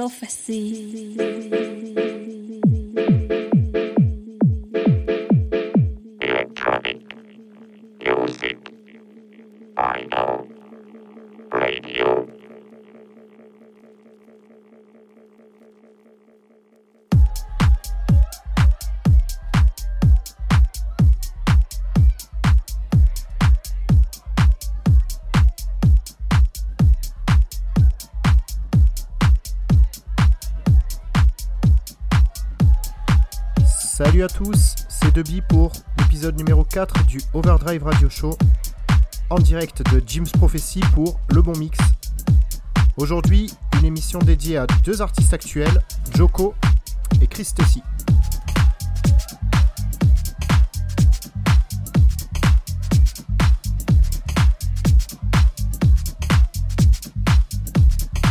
prophecy. 4 du Overdrive Radio Show en direct de Jim's Prophecy pour Le Bon Mix. Aujourd'hui, une émission dédiée à deux artistes actuels, Joko et Chris.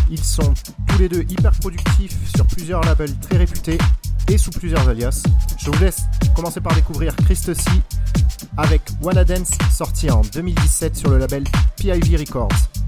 Ils sont tous les deux hyper productifs sur plusieurs labels très réputés et sous plusieurs alias. Je vous laisse commencer par découvrir Chris Tessie avec Wanna Dance sorti en 2017 sur le label PIV Records.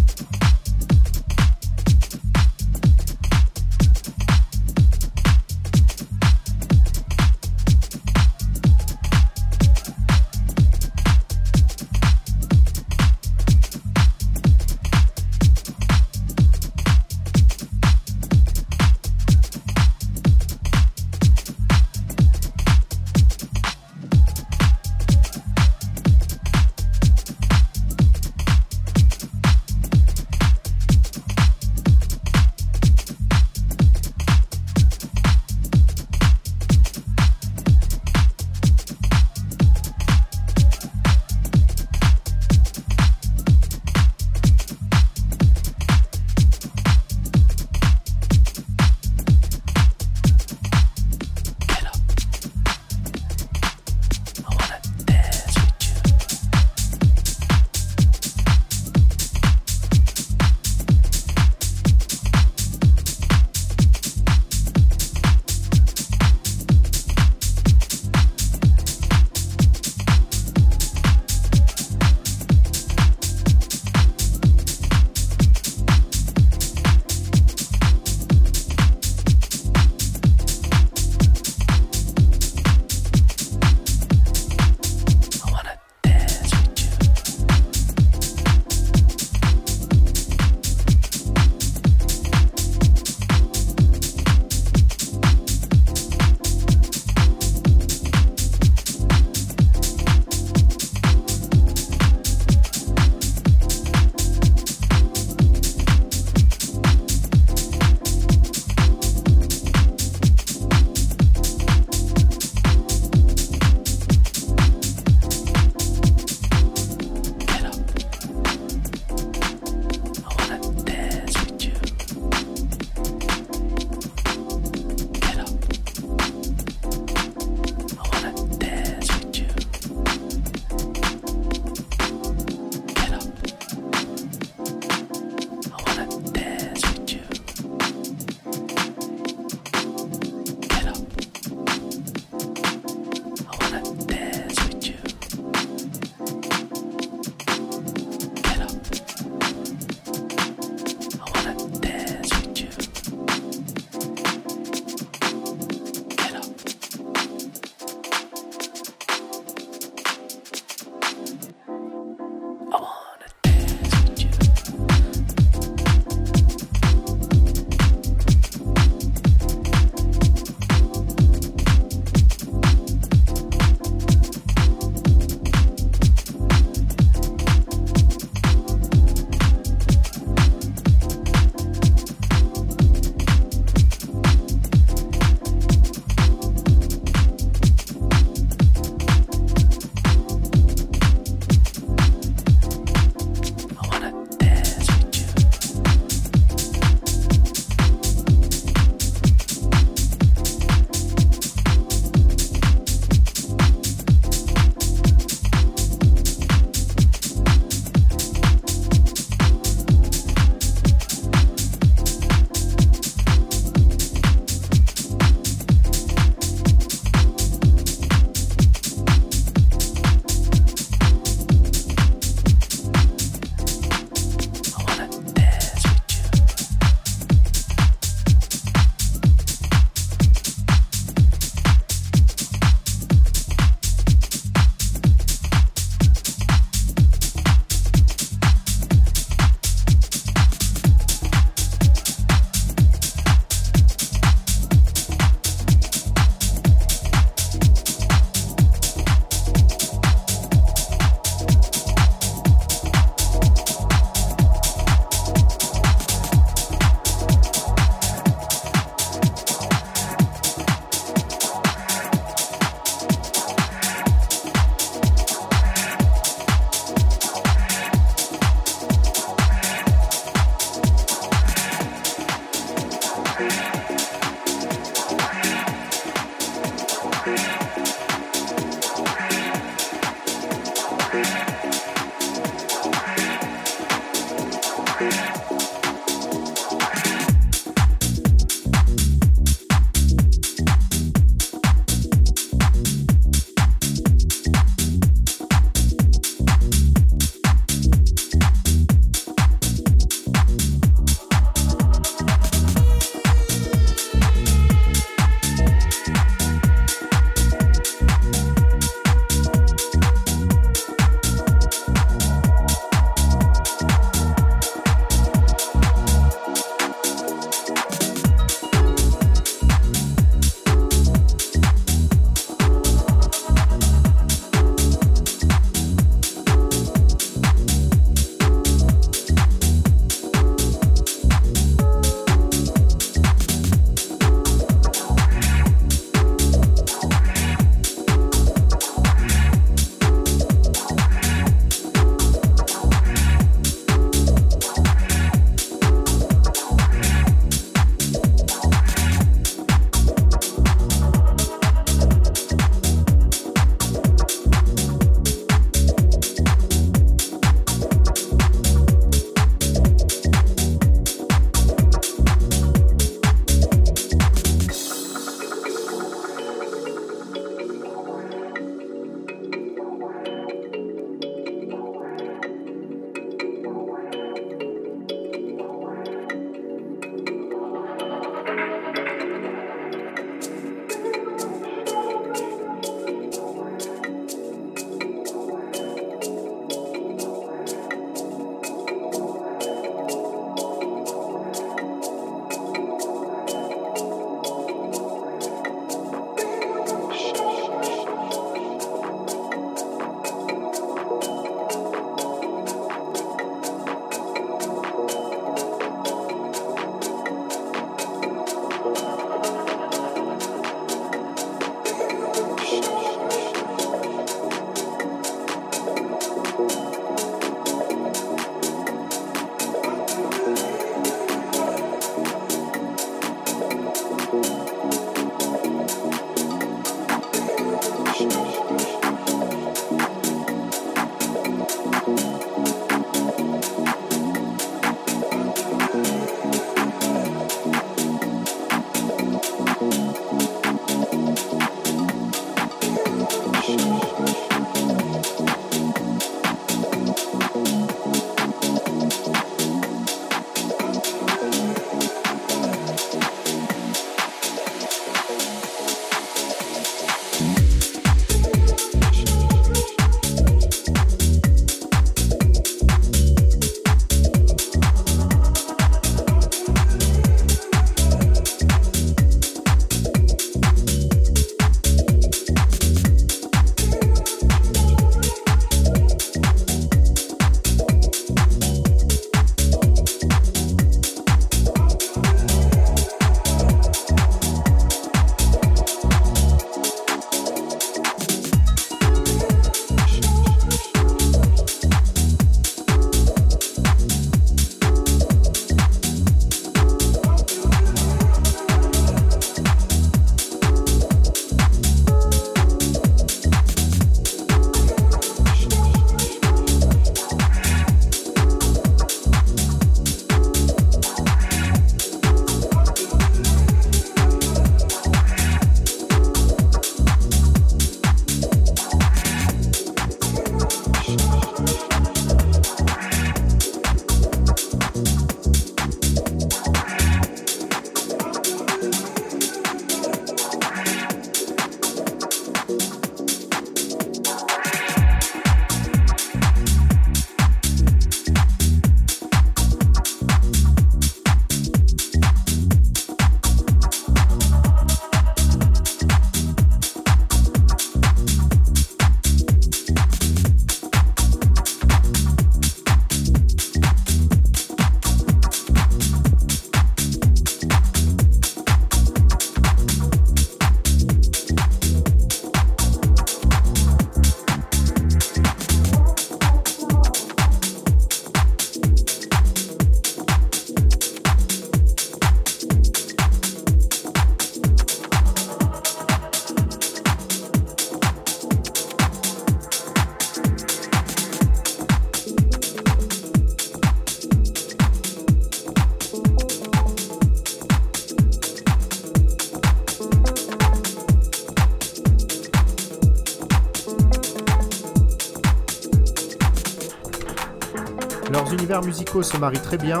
Univers musicaux se marient très bien.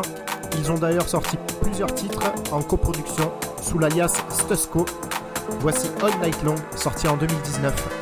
Ils ont d'ailleurs sorti plusieurs titres en coproduction sous l'alias Stusco. Voici All Night Long, sorti en 2019.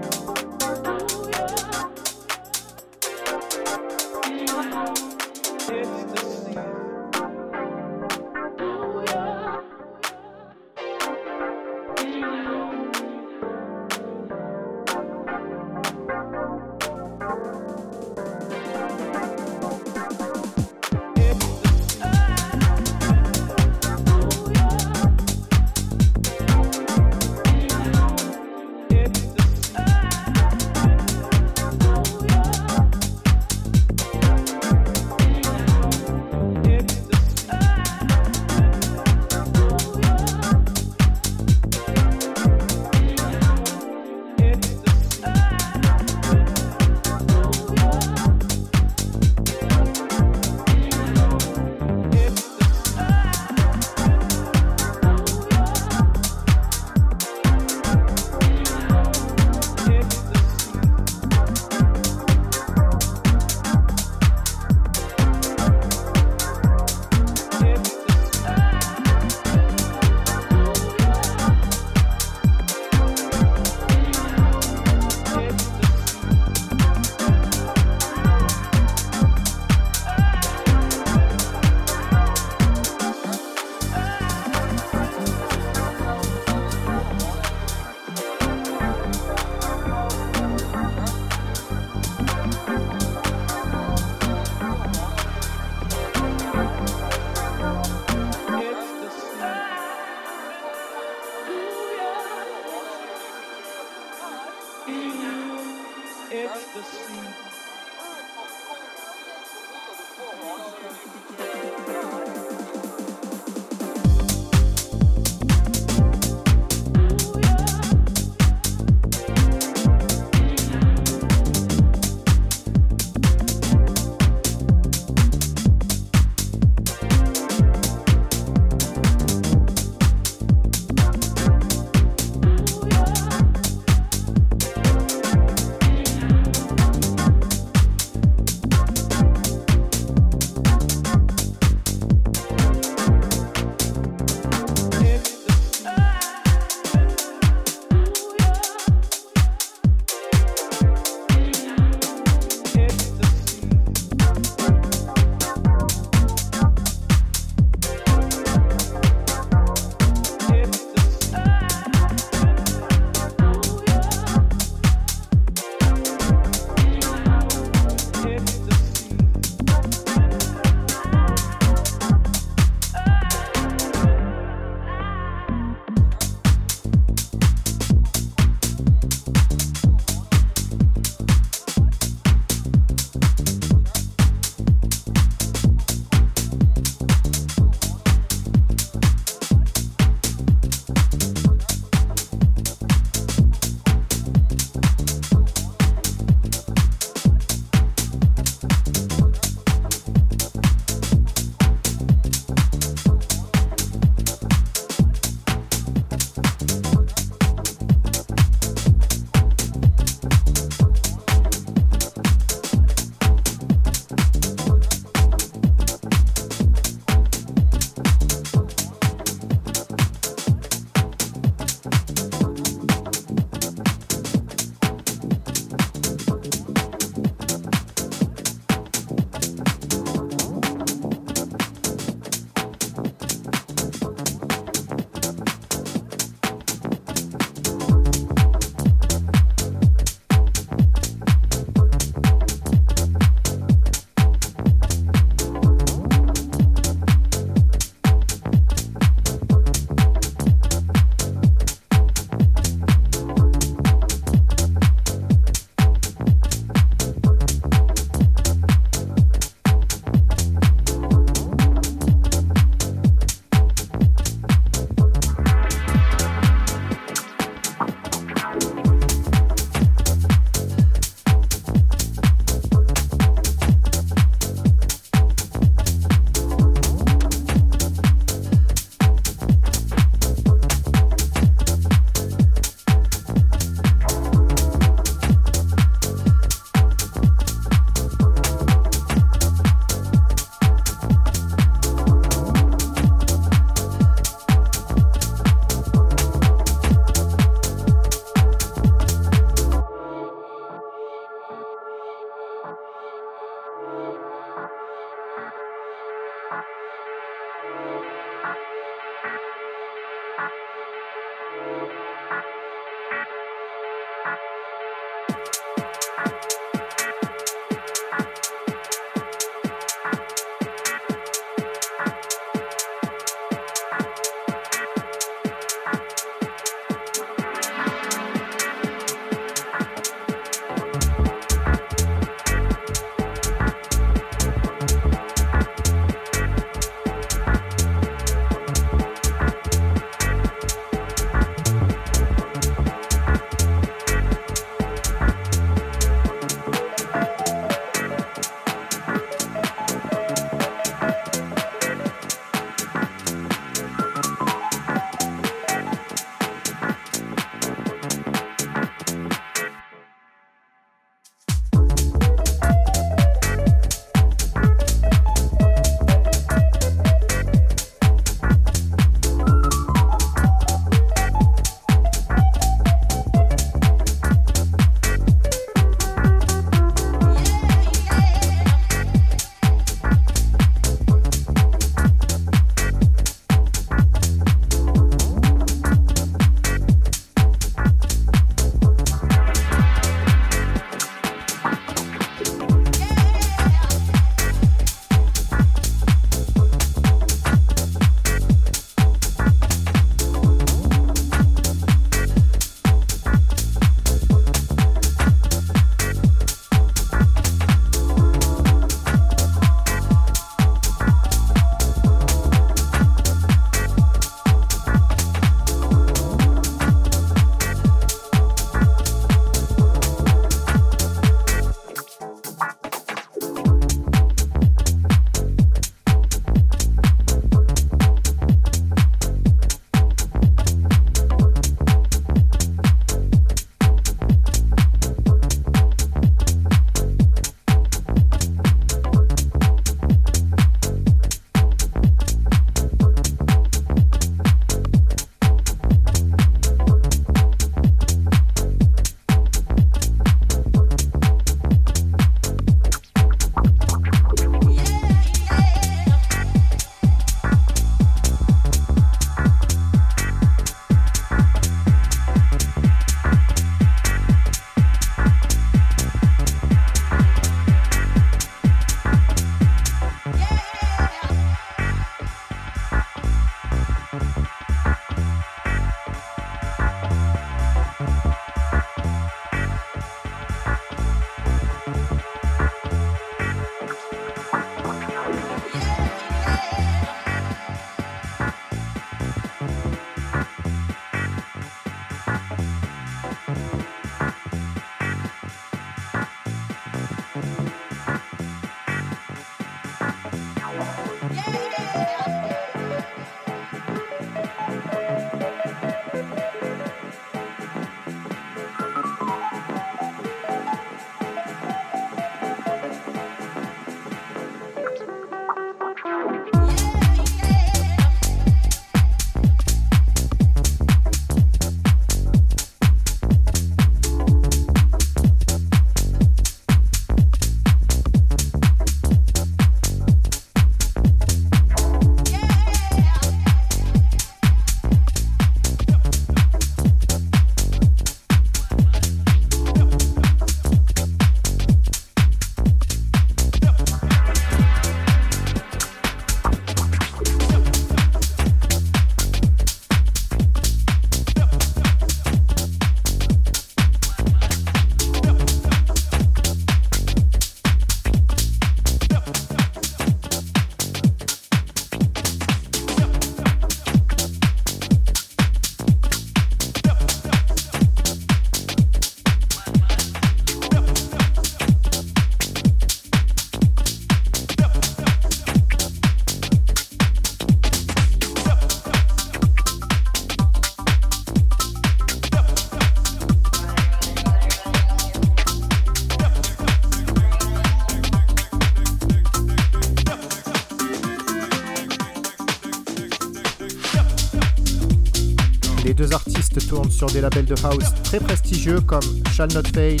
L'artiste tourne sur des labels de house très prestigieux comme Shall Not Fade,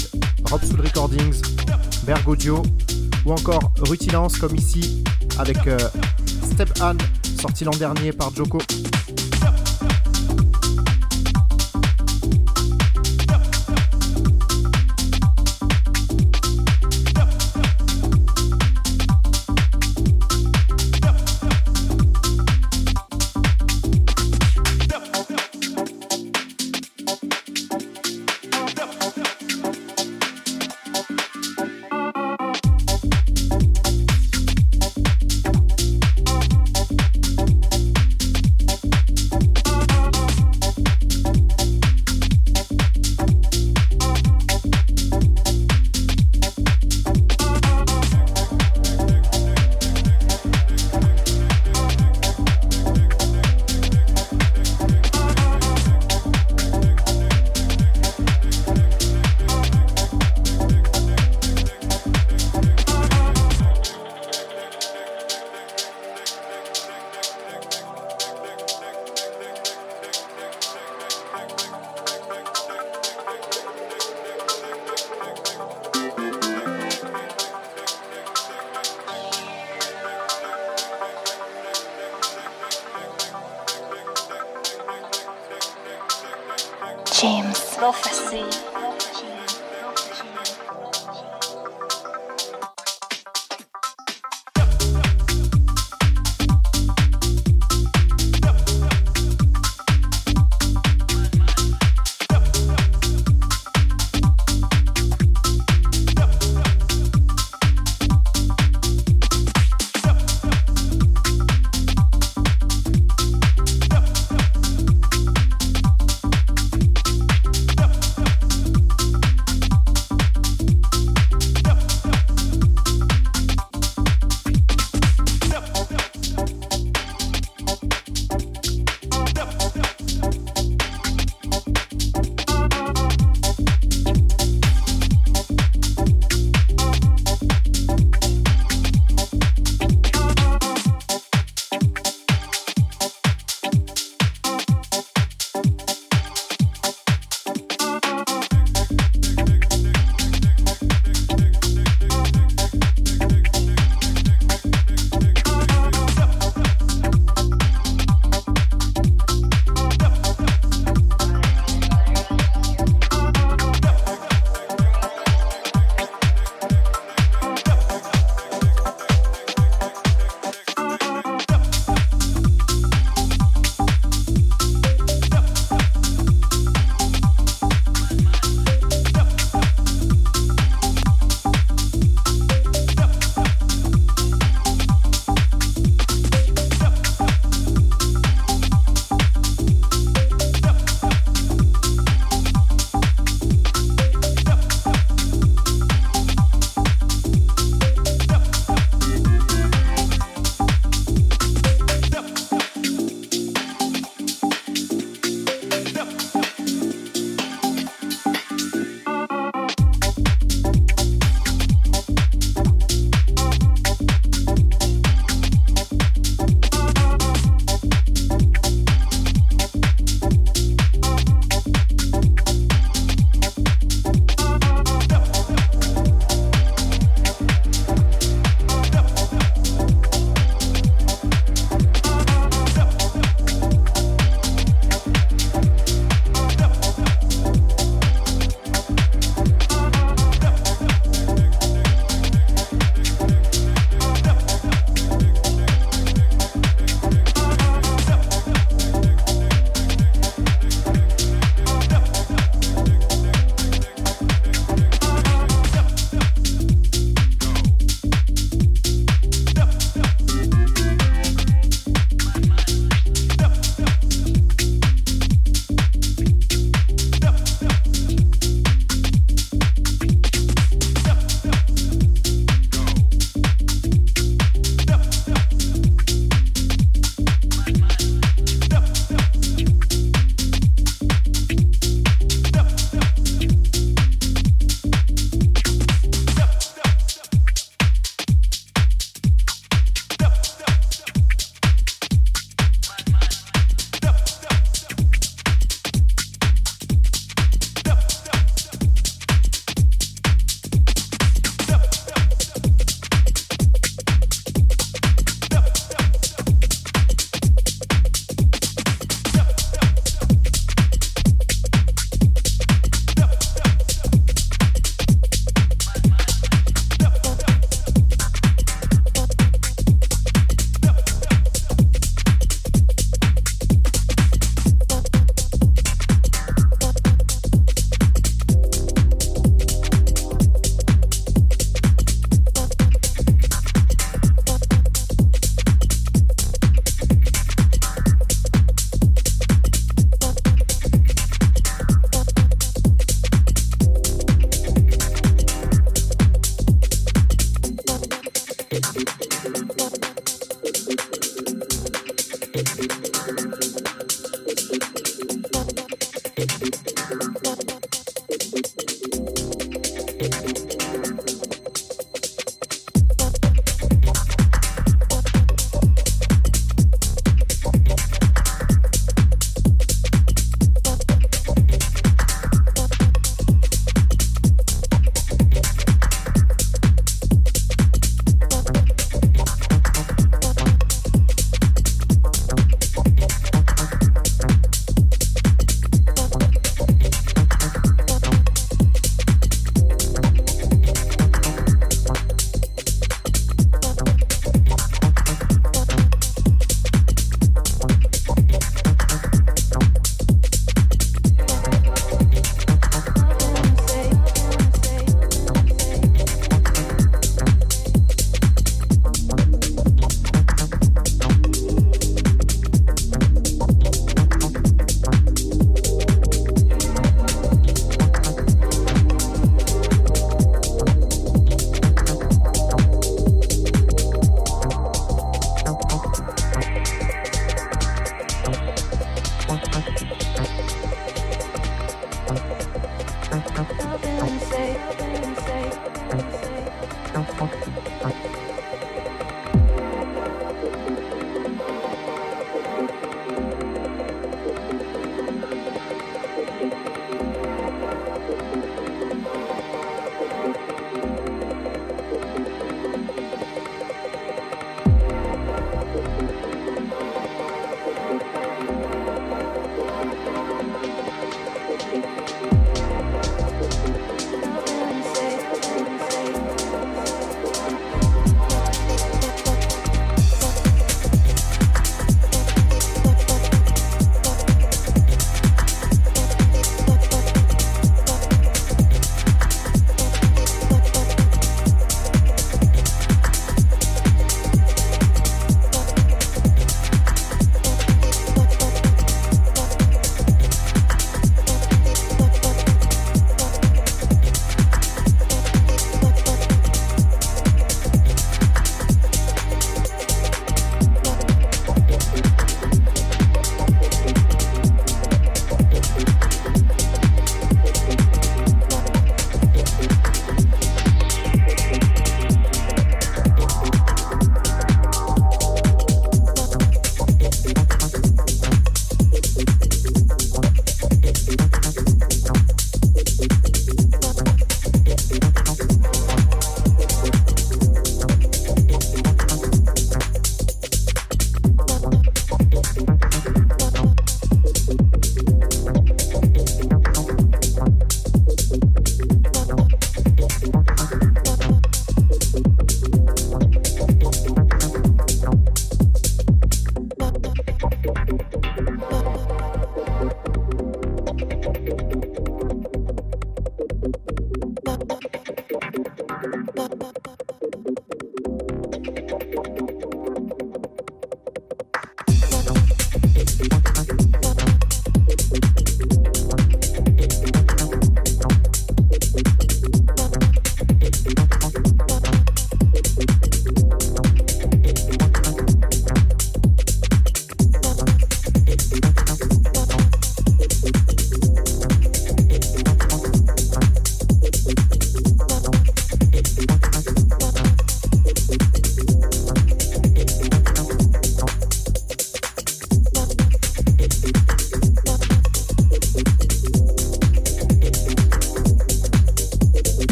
Rob Soul Recordings, Berg Audio ou encore Rutilance comme ici avec euh, Step Anne sorti l'an dernier par Joko.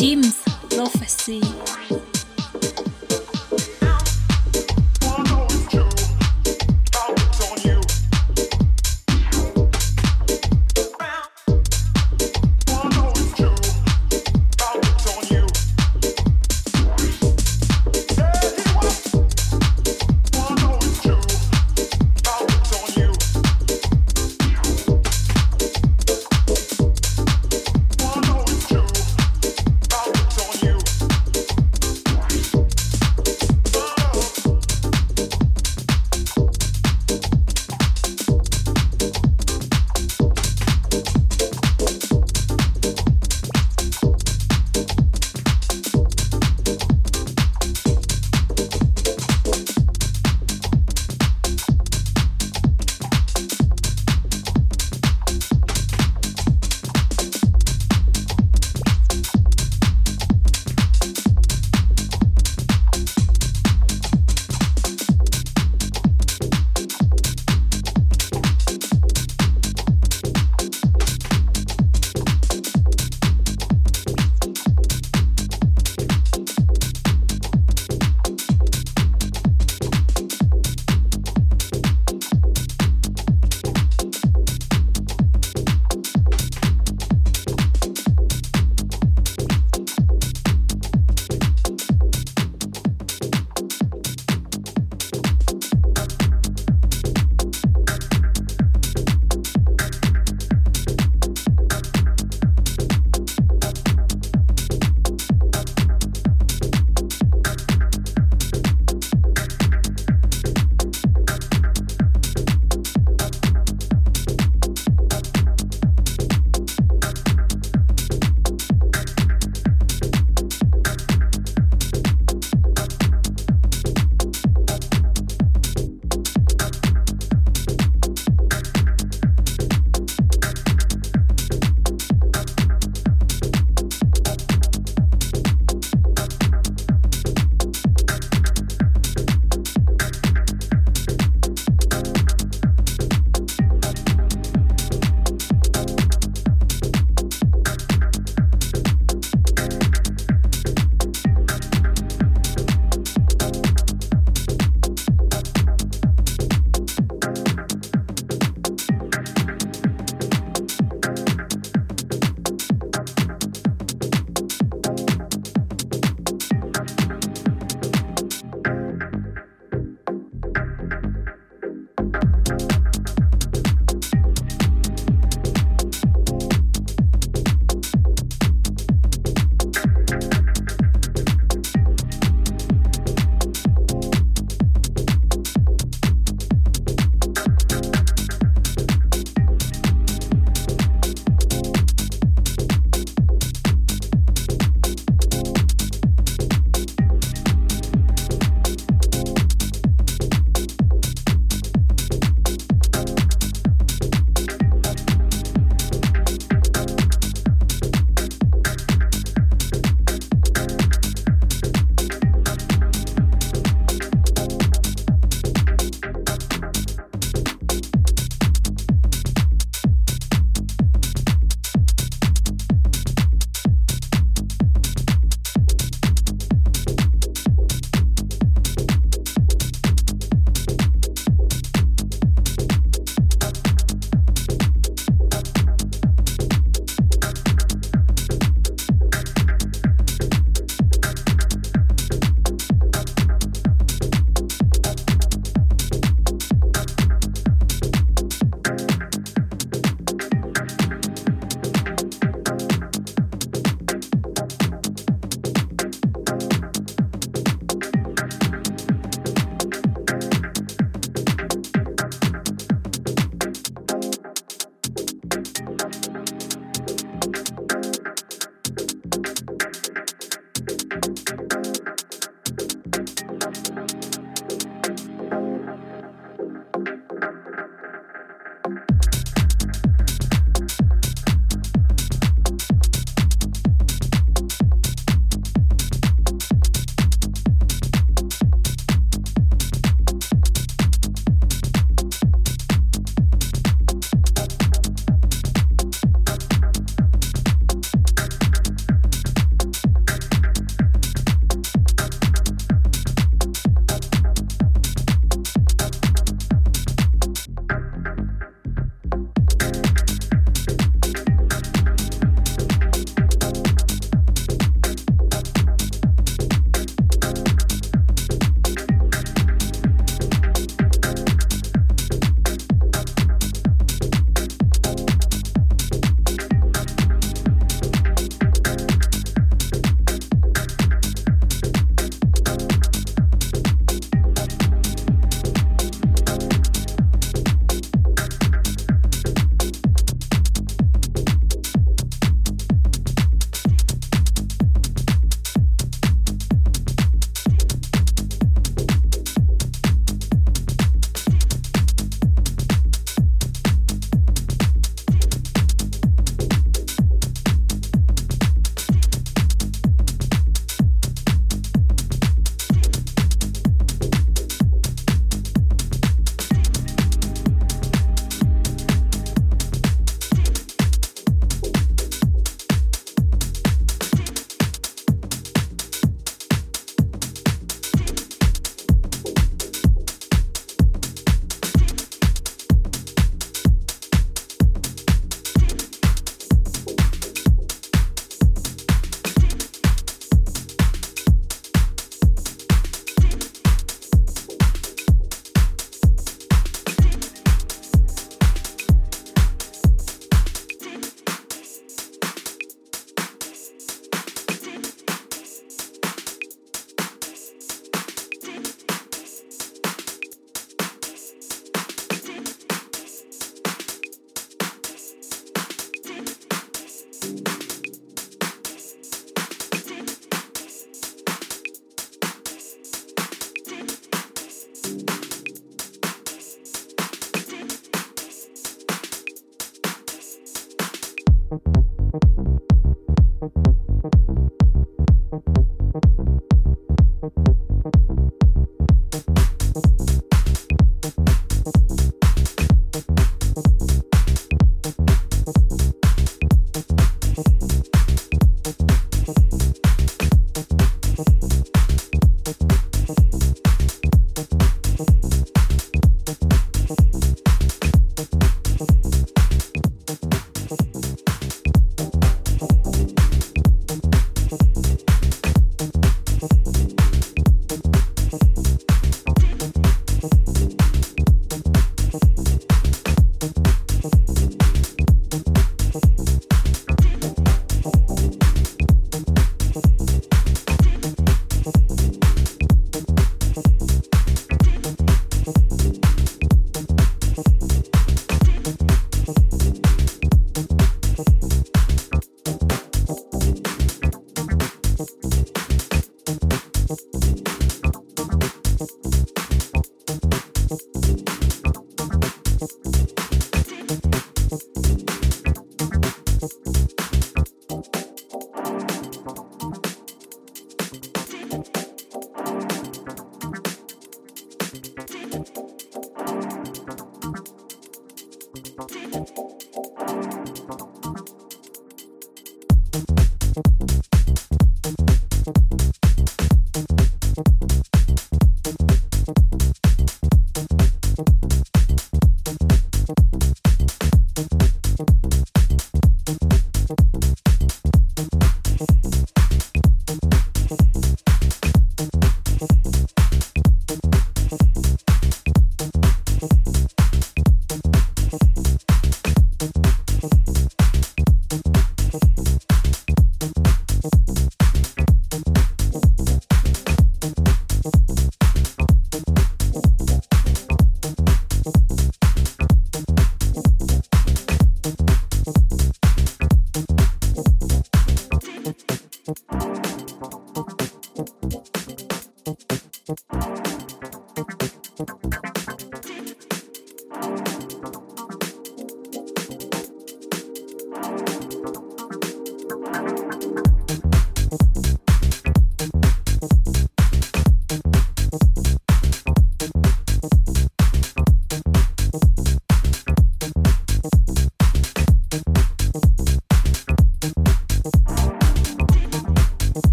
Jim's prophecy.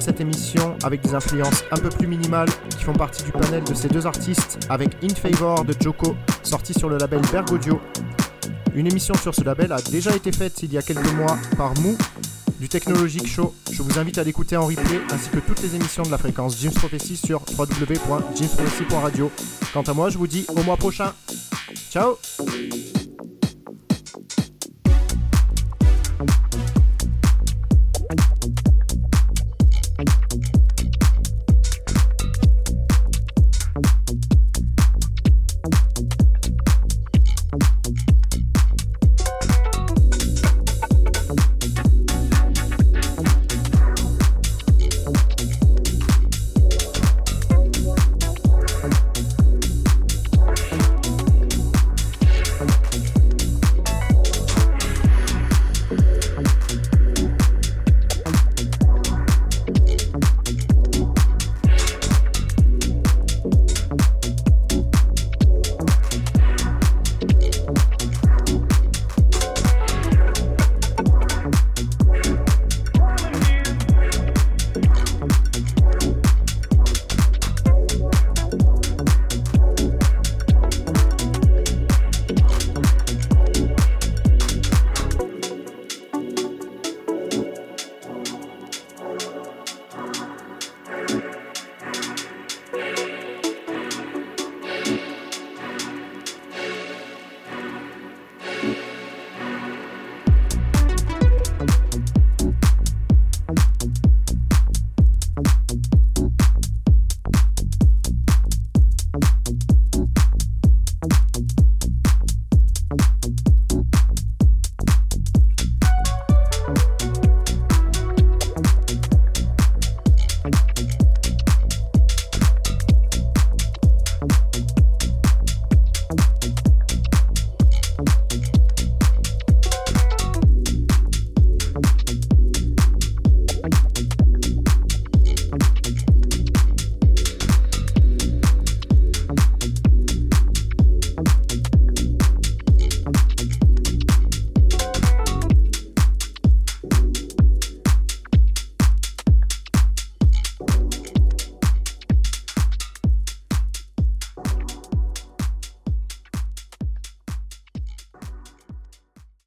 Cette émission avec des influences un peu plus minimales qui font partie du panel de ces deux artistes avec In Favor de Joko sorti sur le label Bergodio. Une émission sur ce label a déjà été faite il y a quelques mois par Mou du Technologic Show. Je vous invite à l'écouter en replay ainsi que toutes les émissions de la fréquence James Prophecy sur www.jamesprophecy.radio. Quant à moi, je vous dis au mois prochain. Ciao